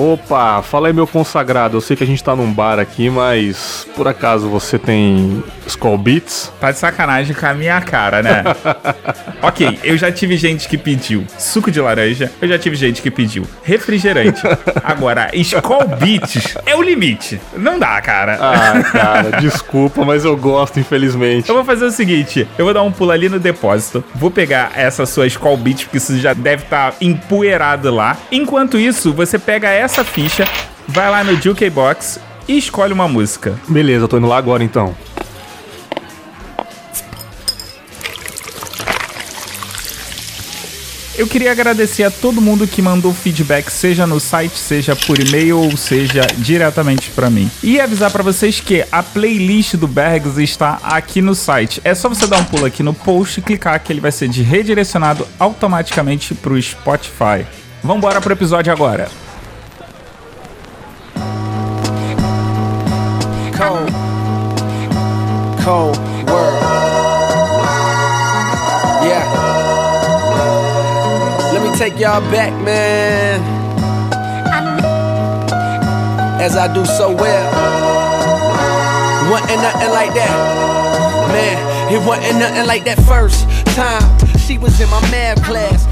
Opa, fala aí meu consagrado. Eu sei que a gente tá num bar aqui, mas por acaso você tem Skull Beats? Tá de sacanagem com a minha cara, né? ok, eu já tive gente que pediu suco de laranja, eu já tive gente que pediu refrigerante. Agora, Skull Beats é o limite. Não dá, cara. Ah, cara, desculpa, mas eu gosto, infelizmente. Eu vou fazer o seguinte: eu vou dar um pulo ali no depósito, vou pegar essa sua Skull Beats, porque isso já deve estar tá empoeirado lá. Enquanto isso, você pega essa ficha, vai lá no Jukebox e escolhe uma música. Beleza, eu tô indo lá agora então. Eu queria agradecer a todo mundo que mandou feedback, seja no site, seja por e-mail ou seja diretamente para mim. E avisar para vocês que a playlist do Bergs está aqui no site. É só você dar um pulo aqui no post e clicar que ele vai ser redirecionado automaticamente pro Spotify. Vambora pro episódio agora. Cold. take y'all back, man. As I do so well. Wasn't nothing like that. Man, it wasn't nothing like that first time. She was in my math class.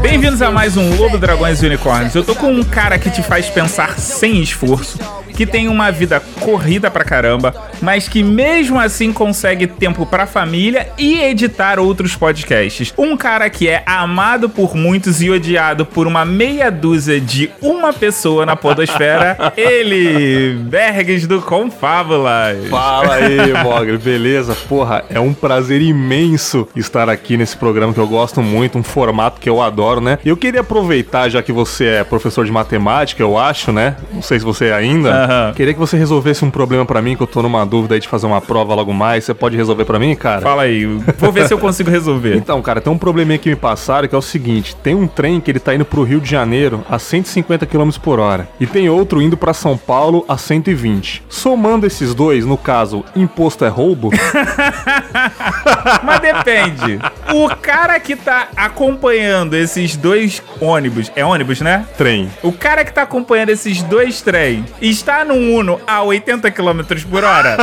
Bem-vindos a mais um Lobo Dragões e Unicórnios. Eu tô com um cara que te faz pensar sem esforço que tem uma vida corrida pra caramba, mas que mesmo assim consegue tempo pra família e editar outros podcasts. Um cara que é amado por muitos e odiado por uma meia dúzia de uma pessoa na podosfera, ele, Bergs do Confábulas. Fala aí, Mogre, beleza? Porra, é um prazer imenso estar aqui nesse programa que eu gosto muito, um formato que eu adoro, né? Eu queria aproveitar, já que você é professor de matemática, eu acho, né? Não sei se você é ainda. Queria que você resolvesse um problema para mim, que eu tô numa dúvida aí de fazer uma prova logo mais. Você pode resolver para mim, cara? Fala aí, vou ver se eu consigo resolver. Então, cara, tem um probleminha que me passaram que é o seguinte: tem um trem que ele tá indo pro Rio de Janeiro a 150 km por hora e tem outro indo para São Paulo a 120. Somando esses dois, no caso, imposto é roubo? Mas depende. O cara que tá acompanhando esses dois ônibus, é ônibus, né? Trem. O cara que tá acompanhando esses dois trem está num Uno a 80 km por hora?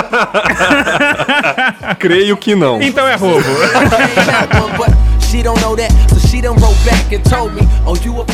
Creio que não. Então é roubo.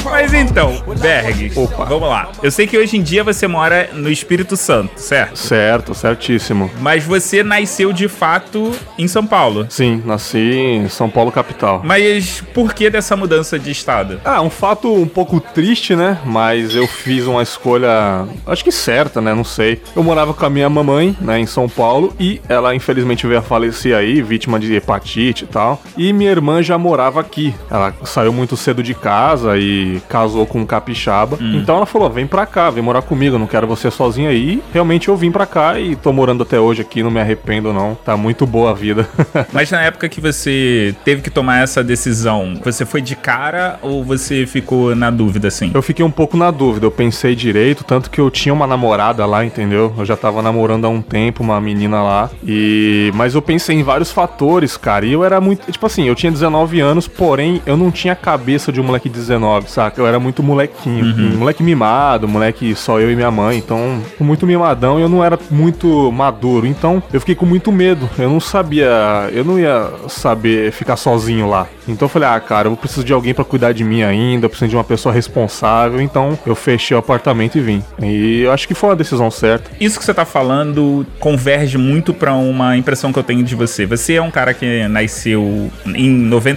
Mas então, Berg, Opa. vamos lá. Eu sei que hoje em dia você mora no Espírito Santo, certo? Certo, certíssimo. Mas você nasceu de fato em São Paulo. Sim, nasci em São Paulo capital. Mas por que dessa mudança de estado? Ah, um fato um pouco triste, né? Mas eu fiz uma escolha, acho que certa, né? Não sei. Eu morava com a minha mamãe, né, em São Paulo, e ela infelizmente veio a falecer aí, vítima de hepatite e tal. E minha irmã já morava aqui. Ela saiu muito cedo de casa e casou com um capixaba. Hum. Então ela falou: vem pra cá, vem morar comigo, não quero você sozinha aí. Realmente eu vim pra cá e tô morando até hoje aqui, não me arrependo não. Tá muito boa a vida. Mas na época que você teve que tomar essa decisão, você foi de cara ou você ficou na dúvida assim? Eu fiquei um pouco na dúvida, eu pensei direito, tanto que eu tinha uma namorada lá, entendeu? Eu já tava namorando há um tempo, uma menina lá. E mas eu pensei em vários fatores, cara. E eu era muito, tipo assim, eu tinha 19 anos, porém eu não tinha a cabeça de um moleque de 19, saca? Eu era muito molequinho. Uhum. Moleque mimado, moleque só eu e minha mãe. Então, muito mimadão e eu não era muito maduro. Então, eu fiquei com muito medo. Eu não sabia, eu não ia saber ficar sozinho lá. Então eu falei, ah, cara, eu preciso de alguém para cuidar de mim ainda, eu preciso de uma pessoa responsável. Então, eu fechei o apartamento e vim. E eu acho que foi uma decisão certa. Isso que você tá falando converge muito para uma impressão que eu tenho de você. Você é um cara que nasceu em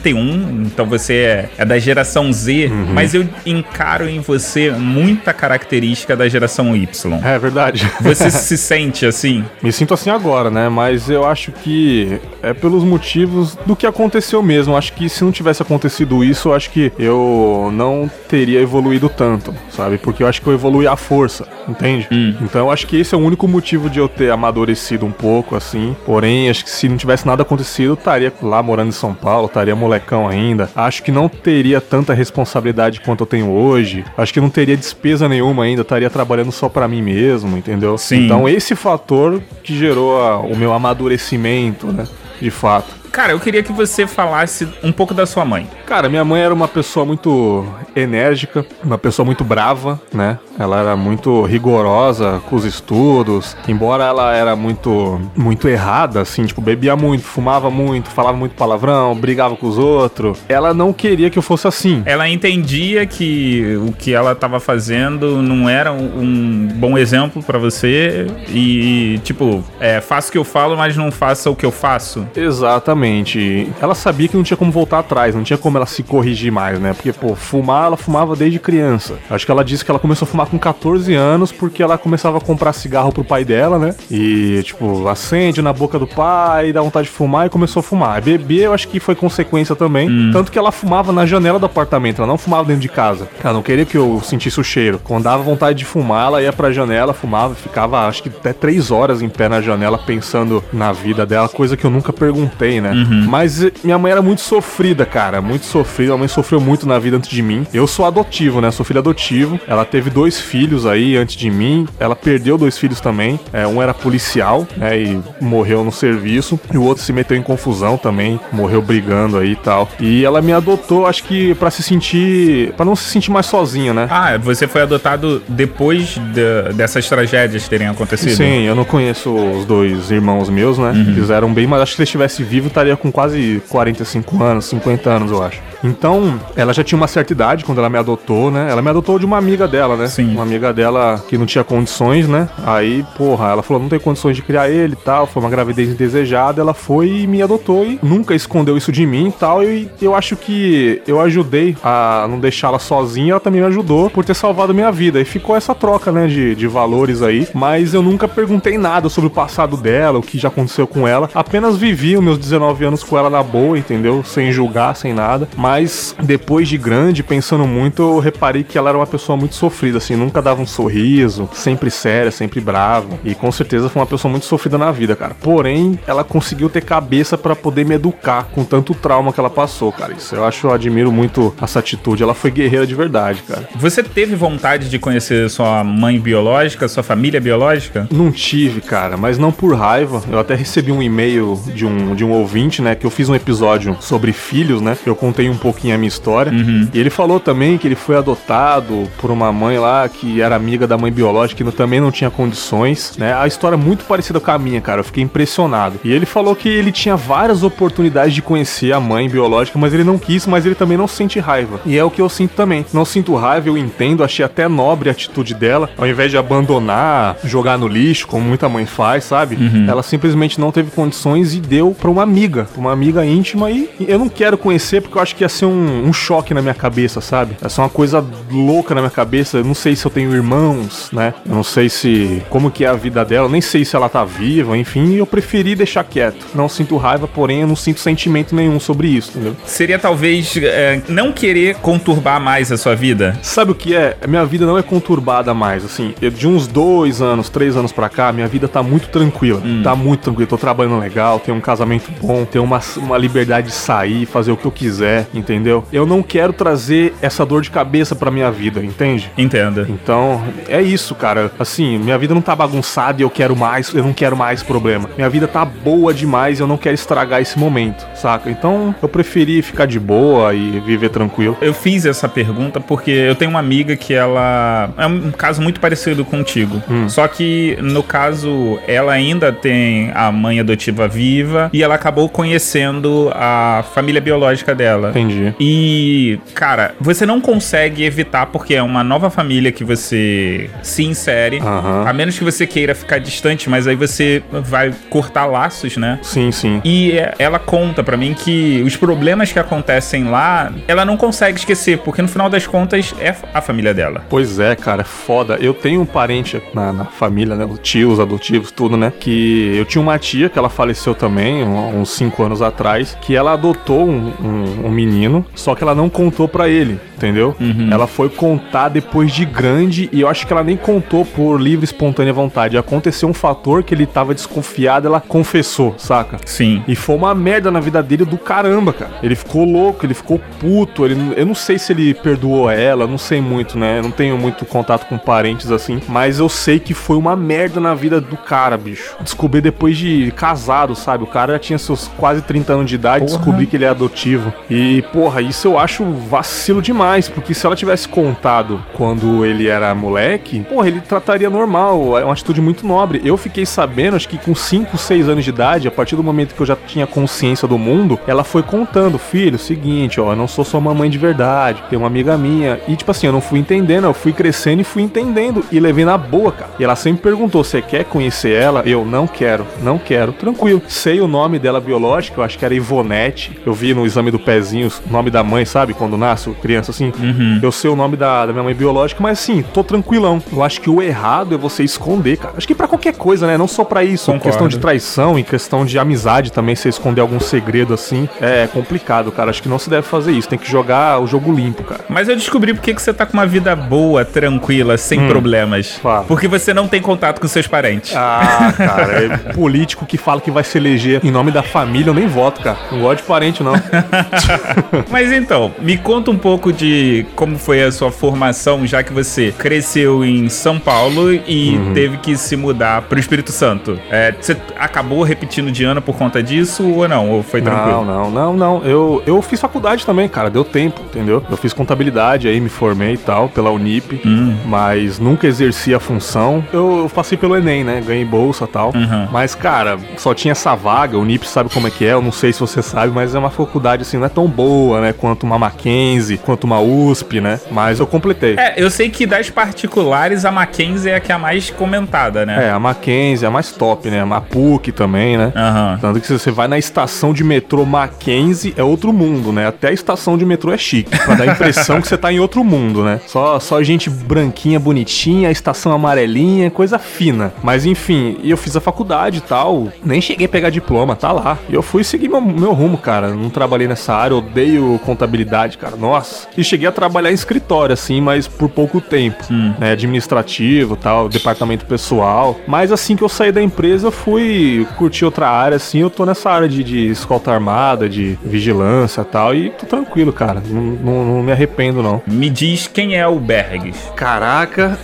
91, então você é, é da geração Z, uhum. mas eu encaro em você muita característica da geração Y. É verdade. Você se sente assim? Me sinto assim agora, né? Mas eu acho que é pelos motivos do que aconteceu mesmo. Acho que se não tivesse acontecido isso, eu acho que eu não teria evoluído tanto, sabe? Porque eu acho que eu evolui à força, entende? Hum. Então eu acho que esse é o único motivo de eu ter amadurecido um pouco, assim. Porém, acho que se não tivesse nada acontecido, eu estaria lá morando em São Paulo, estaria molecão ainda. Acho que não teria tanta responsabilidade quanto eu tenho hoje. Acho que não teria despesa nenhuma ainda, estaria trabalhando só para mim mesmo, entendeu? Sim. Então esse fator que gerou a, o meu amadurecimento, né? De fato. Cara, eu queria que você falasse um pouco da sua mãe. Cara, minha mãe era uma pessoa muito enérgica, uma pessoa muito brava, né? Ela era muito rigorosa com os estudos, embora ela era muito muito errada, assim, tipo, bebia muito, fumava muito, falava muito palavrão, brigava com os outros. Ela não queria que eu fosse assim. Ela entendia que o que ela estava fazendo não era um bom exemplo para você e, tipo, é, faça o que eu falo, mas não faça o que eu faço. Exatamente. Ela sabia que não tinha como voltar atrás, não tinha como ela se corrigir mais, né? Porque, pô, fumar, ela fumava desde criança. Acho que ela disse que ela começou a fumar com 14 anos porque ela começava a comprar cigarro pro pai dela, né? E, tipo, acende na boca do pai, dá vontade de fumar e começou a fumar. Beber, eu acho que foi consequência também. Hum. Tanto que ela fumava na janela do apartamento, ela não fumava dentro de casa. Ela não queria que eu sentisse o cheiro. Quando dava vontade de fumar, ela ia pra janela, fumava, ficava acho que até três horas em pé na janela pensando na vida dela, coisa que eu nunca perguntei, né? Uhum. Mas eh, minha mãe era muito sofrida, cara, muito sofrida. A mãe sofreu muito na vida antes de mim. Eu sou adotivo, né? Sou filho adotivo. Ela teve dois filhos aí antes de mim. Ela perdeu dois filhos também. É, um era policial, né? E morreu no serviço. E o outro se meteu em confusão também, morreu brigando aí e tal. E ela me adotou, acho que para se sentir, para não se sentir mais sozinha, né? Ah, você foi adotado depois de, dessas tragédias terem acontecido? Sim, eu não conheço os dois irmãos meus, né? Uhum. Eles eram bem, mas acho que se ele estivesse vivo estaria com quase 45 anos, 50 anos, eu acho. Então, ela já tinha uma certa idade quando ela me adotou, né? Ela me adotou de uma amiga dela, né? Sim. Uma amiga dela que não tinha condições, né? Aí, porra, ela falou, não tem condições de criar ele e tal. Foi uma gravidez indesejada. Ela foi e me adotou e nunca escondeu isso de mim e tal. E eu acho que eu ajudei a não deixá-la sozinha. Ela também me ajudou por ter salvado minha vida. E ficou essa troca, né? De, de valores aí. Mas eu nunca perguntei nada sobre o passado dela, o que já aconteceu com ela. Apenas vivi os meus 19 anos com ela na boa, entendeu? Sem julgar, sem nada. Mas mas depois de grande, pensando muito, eu reparei que ela era uma pessoa muito sofrida, assim, nunca dava um sorriso, sempre séria, sempre brava. E com certeza foi uma pessoa muito sofrida na vida, cara. Porém, ela conseguiu ter cabeça para poder me educar com tanto trauma que ela passou, cara. Isso eu acho, eu admiro muito essa atitude. Ela foi guerreira de verdade, cara. Você teve vontade de conhecer sua mãe biológica, sua família biológica? Não tive, cara, mas não por raiva. Eu até recebi um e-mail de um, de um ouvinte, né, que eu fiz um episódio sobre filhos, né? Eu contei um pouquinho a minha história. Uhum. E ele falou também que ele foi adotado por uma mãe lá que era amiga da mãe biológica e também não tinha condições, né? A história é muito parecida com a minha, cara. Eu fiquei impressionado. E ele falou que ele tinha várias oportunidades de conhecer a mãe biológica, mas ele não quis, mas ele também não sente raiva. E é o que eu sinto também. Não sinto raiva, eu entendo, achei até nobre a atitude dela. Ao invés de abandonar, jogar no lixo, como muita mãe faz, sabe? Uhum. Ela simplesmente não teve condições e deu pra uma amiga, pra uma amiga íntima. E eu não quero conhecer porque eu acho que ia ser um, um choque na minha cabeça, sabe? Ia ser uma coisa louca na minha cabeça. Eu não sei se eu tenho irmãos, né? Eu não sei se. como que é a vida dela, nem sei se ela tá viva, enfim. Eu preferi deixar quieto. Não sinto raiva, porém eu não sinto sentimento nenhum sobre isso, entendeu? Seria talvez é, não querer conturbar mais a sua vida? Sabe o que é? Minha vida não é conturbada mais. Assim, eu, de uns dois anos, três anos pra cá, minha vida tá muito tranquila. Hum. Tá muito tranquila. Tô trabalhando legal, tenho um casamento bom, tenho uma, uma liberdade de sair, fazer o que eu quiser, entendeu? Eu não quero trazer essa dor de cabeça pra minha vida, entende? Entenda. Então, é isso, cara. Assim, minha vida não tá bagunçada e eu quero mais, eu não quero mais problema. Minha vida tá boa demais e eu não quero estragar esse momento, saca? Então, eu preferi ficar de boa e viver tranquilo. Eu fiz essa pergunta porque eu tenho uma amiga que ela é um caso muito parecido contigo. Hum. Só que no caso, ela ainda tem a mãe adotiva viva e ela acabou conhecendo a família biológica dela. Entendi. E, cara, você não consegue evitar porque é uma nova família que você se insere, uhum. a menos que você queira ficar distante, mas aí você vai cortar laços, né? Sim, sim. E ela conta para mim que os problemas que acontecem lá, ela não consegue esquecer, porque no final das contas é a família dela. Pois é, cara, é foda. Eu tenho um parente na, na família, né? Tios, adotivos, tudo, né? Que eu tinha uma tia que ela faleceu também, uns 5 anos atrás, que ela adotou um, um, um menino, só que ela não contou para ele entendeu? Uhum. Ela foi contar depois de grande e eu acho que ela nem contou por livre espontânea vontade. Aconteceu um fator que ele tava desconfiado, ela confessou, saca? Sim. E foi uma merda na vida dele do caramba, cara. Ele ficou louco, ele ficou puto, ele, eu não sei se ele perdoou ela, não sei muito, né? Eu não tenho muito contato com parentes assim, mas eu sei que foi uma merda na vida do cara, bicho. Descobri depois de casado, sabe? O cara já tinha seus quase 30 anos de idade, Porra. descobri que ele é adotivo. E E, porra, isso eu acho vacilo demais, porque se ela tivesse contado quando ele era moleque, porra, ele trataria normal, é uma atitude muito nobre. Eu fiquei sabendo, acho que com 5, 6 anos de idade, a partir do momento que eu já tinha consciência do mundo, ela foi contando, filho, seguinte, ó, eu não sou sua mamãe de verdade, tem uma amiga minha. E, tipo assim, eu não fui entendendo, eu fui crescendo e fui entendendo e levei na boa, cara. E ela sempre perguntou: você quer conhecer ela? Eu não quero, não quero, tranquilo. Sei o nome dela biológico, eu acho que era Ivonete. Eu vi no exame do pezinho o nome da mãe, sabe? Quando nasce criança assim. Uhum. Eu sei o nome da, da minha mãe biológica, mas assim, tô tranquilão. Eu acho que o errado é você esconder, cara. Acho que para qualquer coisa, né? Não só para isso. Concordo. Em questão de traição, em questão de amizade também, você esconder algum segredo assim, é complicado, cara. Acho que não se deve fazer isso. Tem que jogar o jogo limpo, cara. Mas eu descobri porque que você tá com uma vida boa, tranquila, sem hum, problemas. Claro. Porque você não tem contato com seus parentes. Ah, cara, é político que fala que vai se eleger em nome da família, eu nem voto, cara. Não gosto de parente, não. Mas então, me conta um pouco de como foi a sua formação, já que você cresceu em São Paulo e uhum. teve que se mudar pro Espírito Santo. É, você acabou repetindo de ano por conta disso ou não? Ou foi tranquilo? Não, não, não, não. Eu, eu fiz faculdade também, cara. Deu tempo, entendeu? Eu fiz contabilidade aí, me formei e tal, pela Unip, hum. mas nunca exerci a função. Eu, eu, passei pelo Enem, né? Ganhei bolsa e tal. Uhum. Mas, cara, só tinha essa vaga. O Unip sabe como é que é. Eu não sei se você sabe, mas é uma faculdade assim, não é tão boa, né? Quanto uma Mackenzie, quanto uma USP, né? Mas eu completei. É, eu sei que das particulares, a Mackenzie é a que é a mais comentada, né? É, a Mackenzie é a mais top, né? A PUC também, né? Uhum. Tanto que você vai na estação de metrô Mackenzie, é outro mundo, né? Até a estação de metrô é chique. Pra dar a impressão que você tá em outro mundo, né? Só, só gente branquinha, bonitinha, estação amarelinha, coisa fina. Mas enfim, eu fiz a faculdade e tal, nem cheguei a pegar diploma, tá lá. E eu fui seguir meu, meu rumo, cara. Não trabalhei nessa área, odeio contabilidade, cara. Nossa. E cheguei a trabalhar em escritório, assim, mas por pouco tempo. Hum. Né? Administrativo tal, departamento pessoal. Mas assim que eu saí da empresa, eu fui curtir outra área, assim. Eu tô nessa área de, de escolta armada, de vigilância tal. E tô tranquilo, cara. Não, não, não me arrependo, não. Me diz quem é o Bergs. Caraca.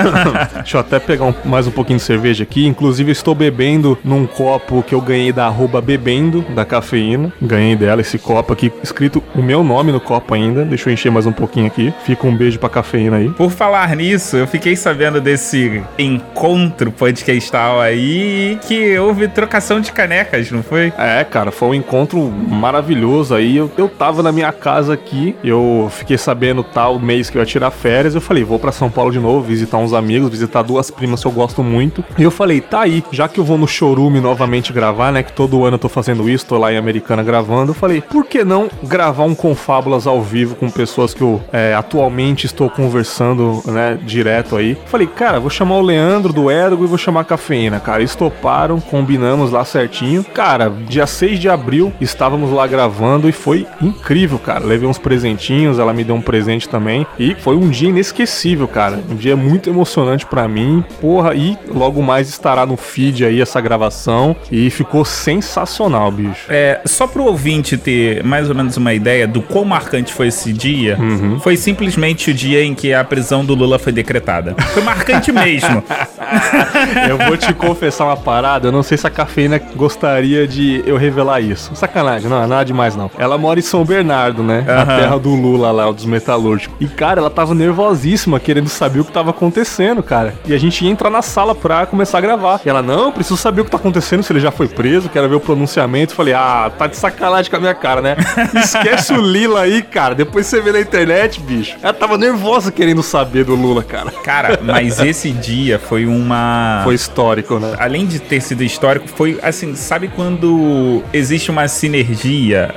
Deixa eu até pegar um, mais um pouquinho de cerveja aqui. Inclusive, estou bebendo num copo que eu ganhei da arroba bebendo, da cafeína. Ganhei dela esse copo aqui, escrito o meu nome no copo ainda. Deixa eu encher mais um pouquinho aqui. Fica um beijo pra cafeína aí. Por falar nisso, eu fiquei sabendo desse encontro podcastal aí que houve trocação de canecas, não foi? É, cara, foi um encontro maravilhoso aí. Eu, eu tava na minha casa aqui, eu fiquei sabendo tal mês que eu ia tirar férias. Eu falei, vou para São Paulo de novo, visitar uns amigos, visitar duas primas que eu gosto muito. E eu falei, tá aí, já que eu vou no showroom novamente gravar, né? Que todo ano eu tô fazendo isso, tô lá em Americana gravando. Eu falei, por que não gravar um Confábulas ao vivo com pessoas que eu é, atualmente estou conversando, né? Direto aí. Falei, cara, vou chamar o Leandro do Ergo e vou chamar a Cafeína, cara. Eles toparam, combinamos lá certinho. Cara, dia 6 de abril estávamos lá gravando e foi incrível, cara. Levei uns presentinhos, ela me deu um presente também. E foi um dia inesquecível, cara. Um dia muito emocionante para mim. Porra, e logo mais estará no feed aí essa gravação. E ficou sensacional, bicho. É, só pro ouvinte ter mais ou menos uma ideia do quão marcante foi esse dia, uhum. foi simplesmente o dia em que a prisão do Lula foi decretada. Foi marcante mesmo. eu vou te confessar uma parada, eu não sei se a cafeína gostaria de eu revelar isso. Sacanagem, não, nada demais não. Ela mora em São Bernardo, né? Uhum. A terra do Lula lá, dos metalúrgicos. E, cara, ela tava nervosíssima, querendo saber o que tava acontecendo, cara. E a gente ia entrar na sala pra começar a gravar. E ela, não, preciso saber o que tá acontecendo, se ele já foi preso, quero ver o pronunciamento. Falei, ah, tá de sacanagem com a minha cara, né? Esquece o Lila aí, cara. Depois você vê na internet, bicho. Ela tava nervosa querendo saber do Lula, cara. Cara, mas esse dia foi uma. Foi histórico, né? Além de ter sido histórico, foi assim, sabe quando existe uma sinergia?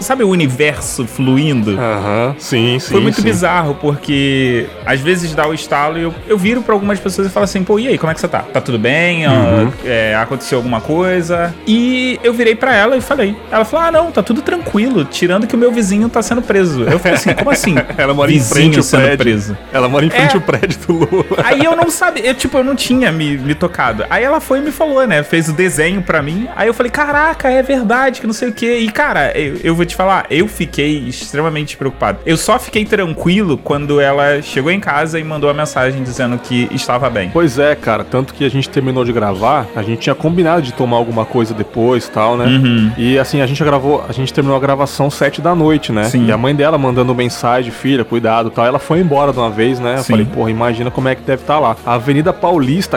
Sabe o universo fluindo? Aham, sim, sim. Foi muito sim. bizarro, porque às vezes dá o estalo e eu, eu viro pra algumas pessoas e falo assim, pô, e aí, como é que você tá? Tá tudo bem? Uhum. É, aconteceu alguma coisa? E eu virei pra ela e falei. Ela falou, ah, não, tá tudo tranquilo, tirando que o meu vizinho tá sendo preso. Eu falei assim, como assim? ela mora em frente ao prédio. Preso? Ela mora em frente é. ao prédio do Lula. Aí eu não sabia, eu, tipo, eu não tinha me, me tocado. Aí ela foi e me falou, né? Fez o desenho pra mim. Aí eu falei, caraca, é verdade, que não sei o quê. E, cara, eu, eu vou te falar, eu fiquei extremamente preocupado. Eu só fiquei tranquilo quando ela chegou em casa e mandou a mensagem dizendo que estava bem. Pois é, cara. Tanto que a gente terminou de gravar, a gente tinha combinado de tomar alguma coisa depois e tal, né? Uhum. E assim, a gente gravou, a gente terminou a gravação sete da noite, né? Sim. E a mãe dela mandando mensagem, filha, cuidado tal. Ela foi embora de uma vez, né? Eu Sim. falei, porra, imagina como é que deve estar lá. A Avenida Paulista,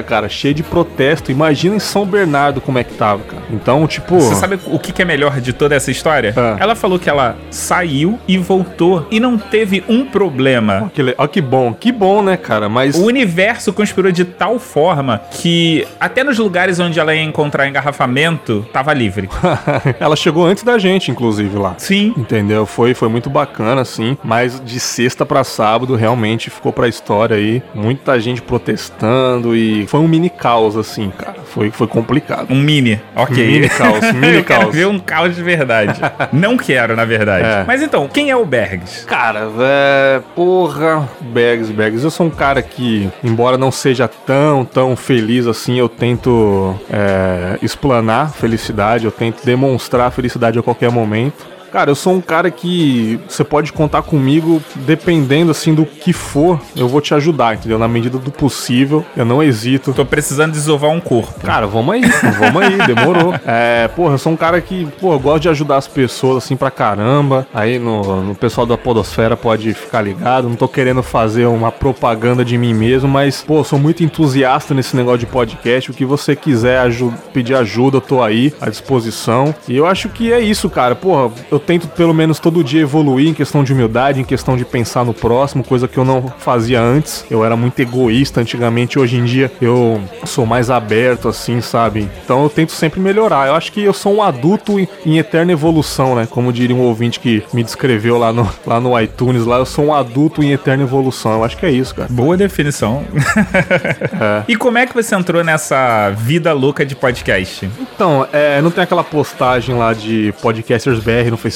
cara, cheia de protesto. Imagina em São Bernardo como é que tava, cara. Então, tipo. Você sabe o que que é melhor de toda essa história? Ah. Ela falou que ela saiu e voltou e não teve um problema. Ó que, le- que bom, que bom, né, cara? Mas. O universo conspirou de tal forma que até nos lugares onde ela ia encontrar engarrafamento, tava livre. ela chegou antes da gente, inclusive, lá. Sim. Entendeu? Foi, foi muito bacana, assim. Mas de sexta pra sábado, realmente ficou pra história aí. Muita gente protestando e foi um mini caos, assim, cara. Foi, foi complicado. Um mini, ok. Mini caos, mini Eu quero caos. ver um caos de verdade. Não quero, na verdade. É. Mas então, quem é o Bergs? Cara, é. Porra, Bags, Bags. Eu sou um cara que, embora não seja tão, tão feliz assim, eu tento é, explanar felicidade, eu tento demonstrar felicidade a qualquer momento. Cara, eu sou um cara que você pode contar comigo, dependendo assim do que for, eu vou te ajudar, entendeu? Na medida do possível, eu não hesito. Tô precisando desovar um corpo. Cara, vamos aí, vamos aí, demorou. É, porra, eu sou um cara que, pô, eu gosto de ajudar as pessoas assim pra caramba. Aí no, no pessoal da Podosfera pode ficar ligado. Não tô querendo fazer uma propaganda de mim mesmo, mas, pô, eu sou muito entusiasta nesse negócio de podcast. O que você quiser aju pedir ajuda, eu tô aí à disposição. E eu acho que é isso, cara. Porra, eu tento pelo menos todo dia evoluir em questão de humildade, em questão de pensar no próximo, coisa que eu não fazia antes. Eu era muito egoísta antigamente, hoje em dia eu sou mais aberto, assim, sabe? Então eu tento sempre melhorar. Eu acho que eu sou um adulto em, em eterna evolução, né? Como diria um ouvinte que me descreveu lá no, lá no iTunes, lá, eu sou um adulto em eterna evolução. Eu acho que é isso, cara. Boa definição. É. E como é que você entrou nessa vida louca de podcast? Então, é, não tem aquela postagem lá de Podcasters BR no Facebook?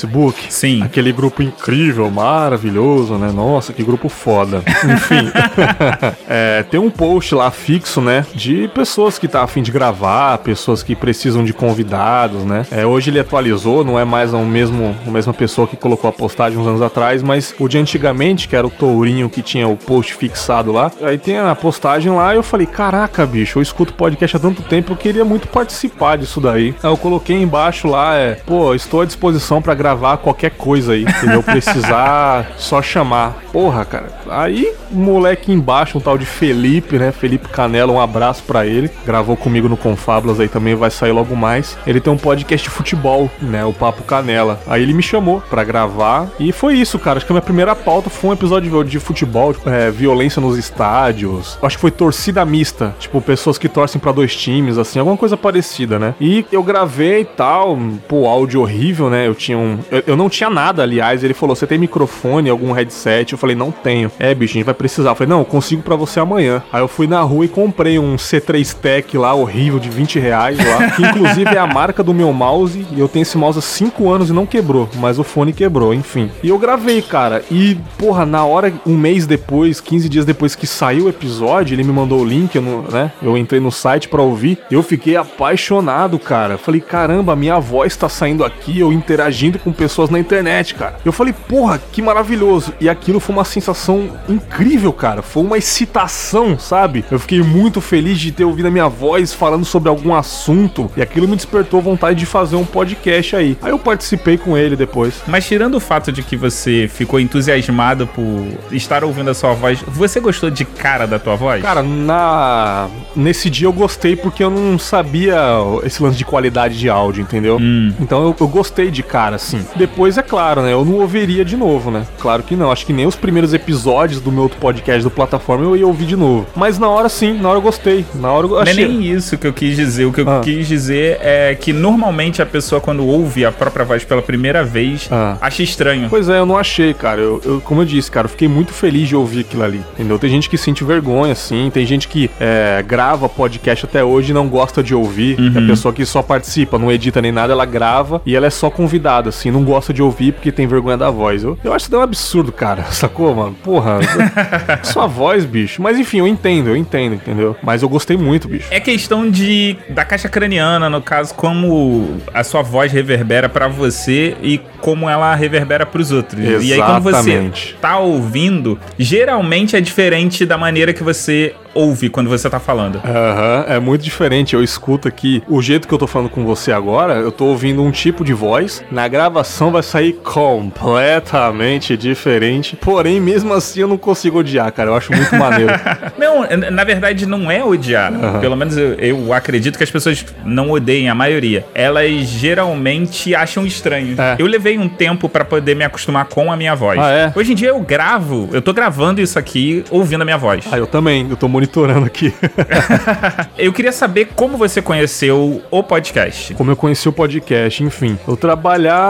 Sim. Aquele grupo incrível, maravilhoso, né? Nossa, que grupo foda. Enfim, é, tem um post lá fixo, né? De pessoas que tá afim de gravar, pessoas que precisam de convidados, né? É, hoje ele atualizou, não é mais o mesmo, a mesma pessoa que colocou a postagem uns anos atrás, mas o de antigamente, que era o Tourinho que tinha o post fixado lá, aí tem a postagem lá e eu falei, caraca, bicho, eu escuto podcast há tanto tempo, eu queria muito participar disso daí. Aí eu coloquei embaixo lá, é, pô, estou à disposição pra gravar qualquer coisa aí, entendeu? Precisar, só chamar. Porra, cara. Aí, moleque embaixo, um tal de Felipe, né? Felipe Canela, um abraço pra ele. Gravou comigo no Confábulas aí também, vai sair logo mais. Ele tem um podcast de futebol, né? O Papo Canela. Aí ele me chamou pra gravar e foi isso, cara. Acho que a minha primeira pauta foi um episódio de futebol, tipo, é, violência nos estádios. Acho que foi torcida mista, tipo, pessoas que torcem pra dois times, assim, alguma coisa parecida, né? E eu gravei e tal, pô, áudio horrível, né? Eu tinha um. Eu, eu não tinha nada, aliás. Ele falou: você tem microfone, algum headset? Eu falei, não tenho. É, bicho, a gente vai precisar. Eu falei, não, eu consigo pra você amanhã. Aí eu fui na rua e comprei um C3 Tech lá, horrível, de 20 reais lá. Que inclusive é a marca do meu mouse. E eu tenho esse mouse há 5 anos e não quebrou. Mas o fone quebrou, enfim. E eu gravei, cara. E, porra, na hora, um mês depois, 15 dias depois que saiu o episódio, ele me mandou o link, eu não- né? Eu entrei no site pra ouvir. Eu fiquei apaixonado, cara. Falei, caramba, minha voz tá saindo aqui, eu interagindo com pessoas na internet, cara. Eu falei, porra, que maravilhoso. E aquilo foi uma sensação incrível, cara. Foi uma excitação, sabe? Eu fiquei muito feliz de ter ouvido a minha voz falando sobre algum assunto. E aquilo me despertou vontade de fazer um podcast aí. Aí eu participei com ele depois. Mas tirando o fato de que você ficou entusiasmado por estar ouvindo a sua voz, você gostou de cara da tua voz? Cara, na nesse dia eu gostei porque eu não sabia esse lance de qualidade de áudio, entendeu? Então eu, eu gostei de cara, assim. Depois, é claro, né? Eu não ouviria de novo, né? Claro que não. Acho que nem os primeiros episódios do meu outro podcast do plataforma eu ia ouvir de novo. Mas na hora sim, na hora eu gostei. Na hora eu Não é achei. nem isso que eu quis dizer. O que eu Ah. quis dizer é que normalmente a pessoa, quando ouve a própria voz pela primeira vez, Ah. acha estranho. Pois é, eu não achei, cara. Eu, eu- como eu disse, cara, eu fiquei muito feliz de ouvir aquilo ali. Entendeu? Tem gente que sente vergonha, assim. Tem gente que é, grava podcast até hoje e não gosta de ouvir. Uhum. É a pessoa que só participa, não edita nem nada, ela grava e ela é só convidada, assim, não gosta de ouvir porque tem vergonha da voz. Eu, eu acho isso um absurdo, cara. Sacou, mano? Porra, sua voz, bicho. Mas enfim, eu entendo, eu entendo, entendeu? Mas eu gostei muito, bicho. É questão de da caixa craniana, no caso, como a sua voz reverbera para você e como ela reverbera para os outros. Exatamente. E aí quando você tá ouvindo, geralmente é diferente da maneira que você ouve quando você tá falando. Aham, uhum, é muito diferente. Eu escuto aqui o jeito que eu tô falando com você agora, eu tô ouvindo um tipo de voz. Na gravação vai sair completamente diferente. Porém, mesmo assim, eu não consigo odiar, cara. Eu acho muito maneiro. não, na verdade, não é odiar. Uhum. Pelo menos eu, eu, acredito que as pessoas não odeiem, a maioria. Elas geralmente acham estranho. É. Eu levei um tempo para poder me acostumar com a minha voz. Ah, é? Hoje em dia eu gravo, eu tô gravando isso aqui ouvindo a minha voz. Ah, eu também. Eu tô monitorando aqui. eu queria saber como você conheceu o podcast. Como eu conheci o podcast, enfim. Eu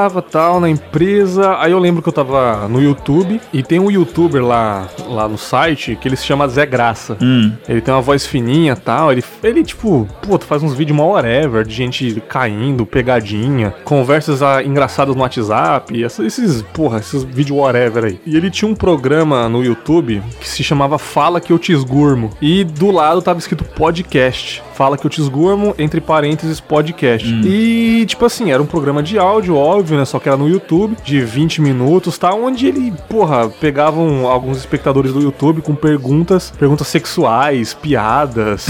trabalhava tal na empresa, aí eu lembro que eu tava no YouTube e tem um youtuber lá, lá no site que ele se chama Zé Graça. Hum. Ele tem uma voz fininha tal. Ele, ele tipo, pô, tu faz uns vídeos mal whatever de gente caindo, pegadinha, conversas ah, engraçadas no WhatsApp, esses, porra, esses vídeos whatever aí. E ele tinha um programa no YouTube que se chamava Fala que eu te esgurmo. E do lado tava escrito podcast. Fala que eu te esgurmo, entre parênteses, podcast. Hum. E, tipo assim, era um programa de áudio, óbvio, né? Só que era no YouTube, de 20 minutos, tá? Onde ele, porra, pegavam alguns espectadores do YouTube com perguntas, perguntas sexuais, piadas.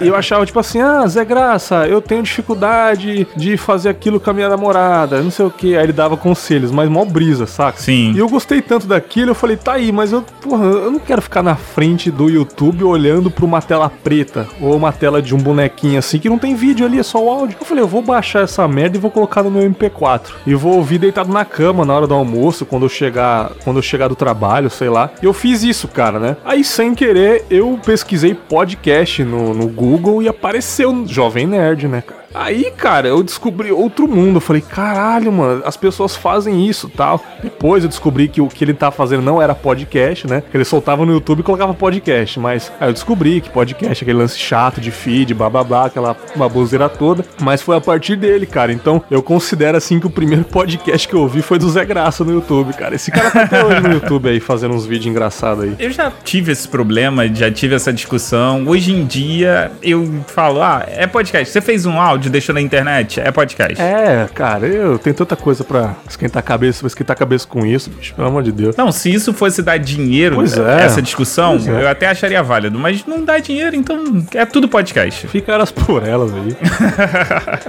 e eu achava, tipo assim, ah, Zé Graça, eu tenho dificuldade de fazer aquilo com a minha namorada, não sei o que. Aí ele dava conselhos, mas mó brisa, saca? Sim. E eu gostei tanto daquilo, eu falei, tá aí, mas eu, porra, eu não quero ficar na frente do YouTube olhando pra uma tela preta ou uma tela de um bonequinho assim que não tem vídeo ali, é só o áudio. Eu falei, eu vou baixar essa merda e vou colocar no meu MP4. E vou ouvir deitado na cama na hora do almoço, quando eu chegar, quando eu chegar do trabalho, sei lá. E eu fiz isso, cara, né? Aí sem querer, eu pesquisei podcast no, no Google e apareceu Jovem Nerd, né, cara? Aí, cara, eu descobri outro mundo. Eu falei, caralho, mano, as pessoas fazem isso tal. Depois eu descobri que o que ele tá fazendo não era podcast, né? Que ele soltava no YouTube e colocava podcast. Mas aí eu descobri que podcast é aquele lance chato de feed, bababá, aquela baboseira toda. Mas foi a partir dele, cara. Então eu considero assim que o primeiro podcast que eu ouvi foi do Zé Graça no YouTube, cara. Esse cara tá até hoje no YouTube aí fazendo uns vídeos engraçados aí. Eu já tive esse problema, já tive essa discussão. Hoje em dia eu falo, ah, é podcast. Você fez um áudio, deixou na internet, é podcast. É, cara, eu tenho tanta coisa pra esquentar a cabeça, pra esquentar a cabeça com isso, bicho, pelo amor de Deus. Não, se isso fosse dar dinheiro, é. essa discussão, é. eu até acharia válido, mas não dá dinheiro, então é tudo podcast. Fica elas por elas aí.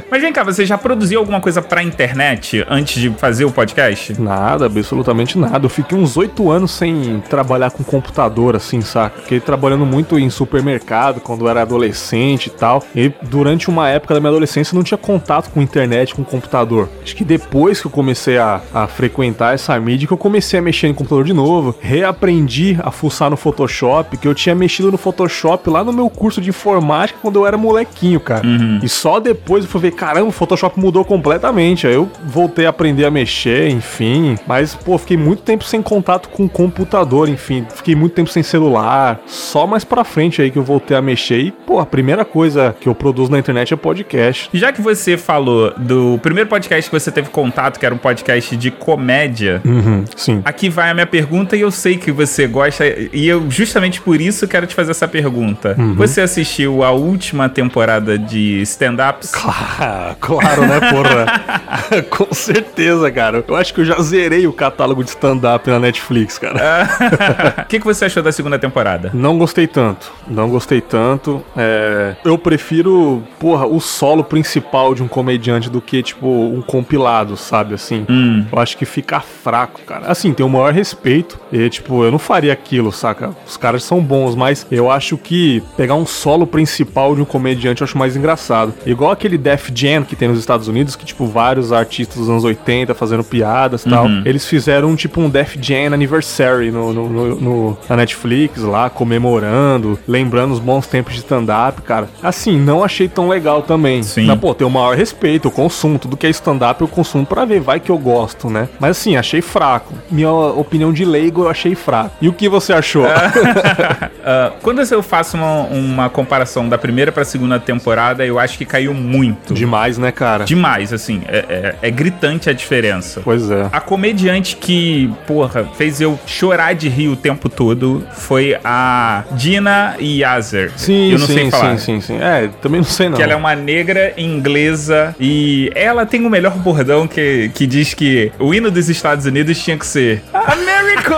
mas vem cá, você já produziu alguma coisa pra internet antes de fazer o podcast? Nada, absolutamente nada. Eu fiquei uns oito anos sem trabalhar com computador, assim, saca? Fiquei trabalhando muito em supermercado quando eu era adolescente e tal. E durante uma época da minha adolescência não tinha contato com internet, com computador. Acho que depois que eu comecei a, a frequentar essa mídia, que eu comecei a mexer em computador de novo, reaprendi a fuçar no Photoshop, que eu tinha mexido no Photoshop lá no meu curso de informática quando eu era molequinho, cara. Uhum. E só depois eu fui ver, caramba, o Photoshop mudou completamente. Aí eu voltei a aprender a mexer, enfim. Mas, pô, fiquei muito tempo sem contato com computador, enfim. Fiquei muito tempo sem celular. Só mais pra frente aí que eu voltei a mexer. E, pô, a primeira coisa que eu produzo na internet é podcast. Já que você falou do primeiro podcast que você teve contato, que era um podcast de comédia, uhum, sim. aqui vai a minha pergunta e eu sei que você gosta, e eu justamente por isso quero te fazer essa pergunta. Uhum. Você assistiu a última temporada de stand-ups? Claro, claro, né, porra? Com certeza, cara. Eu acho que eu já zerei o catálogo de stand-up na Netflix, cara. O que, que você achou da segunda temporada? Não gostei tanto. Não gostei tanto. É... Eu prefiro, porra, o solo principal de um comediante do que, tipo, um compilado, sabe? Assim. Hum. Eu acho que fica fraco, cara. Assim, tem o maior respeito. E, tipo, eu não faria aquilo, saca? Os caras são bons, mas eu acho que pegar um solo principal de um comediante eu acho mais engraçado. Igual aquele Def Jam que tem nos Estados Unidos, que, tipo, vários artistas dos anos 80 fazendo piadas e tal. Uhum. Eles fizeram, tipo, um Def Jam Anniversary no, no, no, no, na Netflix lá, comemorando, lembrando os bons tempos de stand-up, cara. Assim, não achei tão legal também. Sim. Mas, pô, tenho o maior respeito, eu consumo. Tudo que é stand-up eu consumo pra ver, vai que eu gosto, né? Mas assim, achei fraco. Minha opinião de leigo eu achei fraco. E o que você achou? uh, quando eu faço uma, uma comparação da primeira pra segunda temporada, eu acho que caiu muito. Demais, né, cara? Demais, assim. É, é, é gritante a diferença. Pois é. A comediante que, porra, fez eu chorar de rir o tempo todo foi a Dina Yazer. Sim, eu não sim, sei falar. sim, sim, sim. É, também não sei não. Que ela é uma negra inglesa e ela tem o melhor bordão que, que diz que o hino dos Estados Unidos tinha que ser America!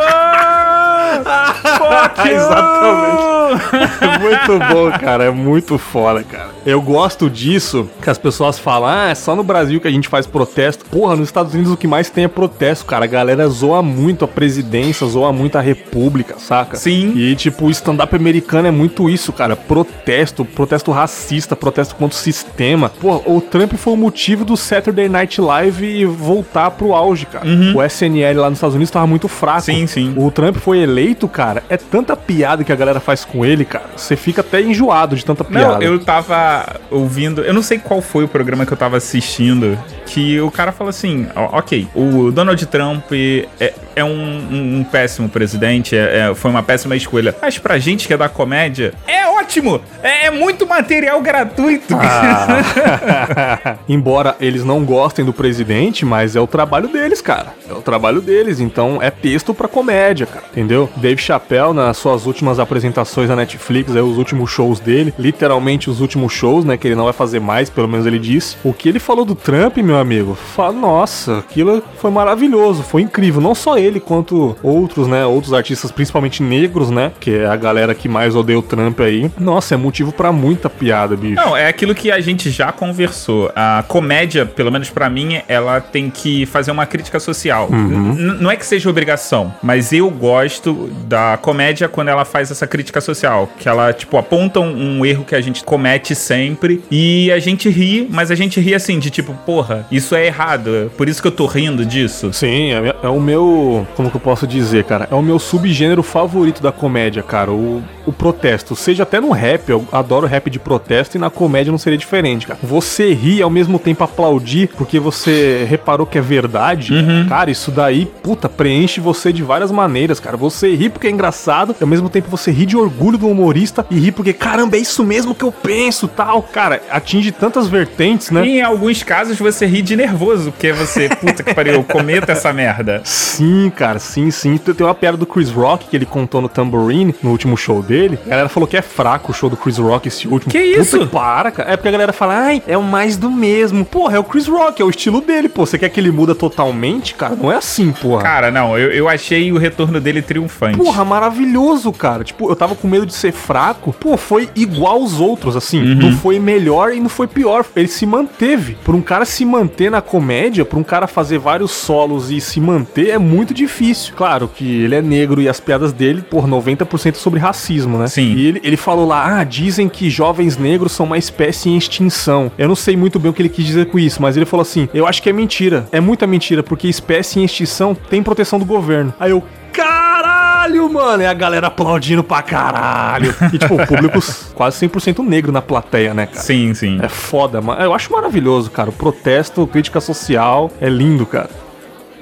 Fuck Exatamente. Muito bom, cara. É muito foda, cara. Eu gosto disso, que as pessoas falam, ah, é só no Brasil que a gente faz protesto. Porra, nos Estados Unidos o que mais tem é protesto, cara. A galera zoa muito a presidência, zoa muito a república, saca? Sim. E, tipo, o stand-up americano é muito isso, cara. Protesto, protesto racista, protesto contra o sistema. Porra, o Trump foi o motivo do Saturday Night Live voltar pro auge, cara. Uhum. O SNL lá nos Estados Unidos tava muito fraco. Sim, sim. O Trump foi eleito, cara. É tanta piada que a galera faz com ele, cara. Você fica até enjoado de tanta piada. Não, eu tava ouvindo. Eu não sei qual foi o programa que eu tava assistindo. Que o cara fala assim: ok, o Donald Trump é, é um, um, um, péssimo presidente, é, é, foi uma péssima escolha. Mas pra gente que é da comédia, é ótimo! É, é muito material gratuito. Ah. Embora eles não gostem do presidente, mas é o trabalho deles, cara. É o trabalho deles. Então é texto pra comédia, cara. Entendeu? Dave Chappelle, nas suas últimas apresentações na Netflix, é, os últimos shows dele, literalmente os últimos shows, né? Que ele não vai fazer mais, pelo menos ele disse. O que ele falou do Trump, meu amigo, fala, nossa, aquilo foi maravilhoso, foi incrível. Não só ele, quanto outros, né? Outros artistas, principalmente negros, né? Que é a galera que mais odeia o Trump aí. Nossa, é motivo para muita piada, bicho. Não, é aquilo que a gente já conversou. A comédia, pelo menos para mim, ela tem que fazer uma crítica social. Uhum. Não é que seja obrigação, mas eu gosto da comédia quando ela faz essa crítica social. Que ela, tipo, aponta um, erro que a gente comete sempre e a gente ri, mas a gente ri assim, de tipo, porra, isso é errado. Por isso que eu tô rindo disso. Sim, é, é o meu. Como que eu posso dizer, cara? É o meu subgênero favorito da comédia, cara. O, o protesto. Seja até no rap, eu adoro rap de protesto e na comédia não seria diferente, cara. Você ri ao mesmo tempo aplaudir porque você reparou que é verdade, uhum. cara, isso daí, puta, preenche você de várias maneiras, cara. Você ri porque é engraçado, e ao mesmo tempo você ri de orgulho do humorista e ri porque, caramba, é isso mesmo que eu penso, tal. Cara, atinge tantas vertentes, né? E em alguns casos você ri de nervoso, porque você, puta que pariu, cometa essa merda. Sim, cara, sim, sim. Tem uma piada do Chris Rock que ele contou no Tambourine, no último show dele. A galera falou que é fraco o show do Chris Rock esse último. Que isso? Puta, para, cara. É porque a galera fala, ai, é o mais do mesmo. Porra, é o Chris Rock, é o estilo dele, pô. Você quer que ele muda totalmente, cara? Não é assim, porra. Cara, não, eu, eu achei o retorno dele triunfante. Porra, maravilhoso, cara. Tipo, eu tava com medo de ser fraco. Pô, foi igual aos outros, assim. Uhum. Não foi melhor e não foi pior. Ele se manteve. Por um cara se manter na comédia, por um cara fazer vários solos e se manter, é muito difícil. Claro que ele é negro e as piadas dele, por 90% sobre racismo, né? Sim. E ele, ele falou lá, ah, dizem que jovens negros são uma espécie em extinção. Eu não sei muito bem o que ele quis dizer com isso, mas ele falou assim, eu acho que é mentira. É muita mentira, porque espécie em extinção tem proteção do governo. Aí eu, caralho, mano. É a galera aplaudindo pra caralho. E, tipo, o público quase 100% negro na plateia, né, cara? Sim, sim. É foda, mas eu acho maravilhoso, cara. O protesto, crítica social, é lindo, cara.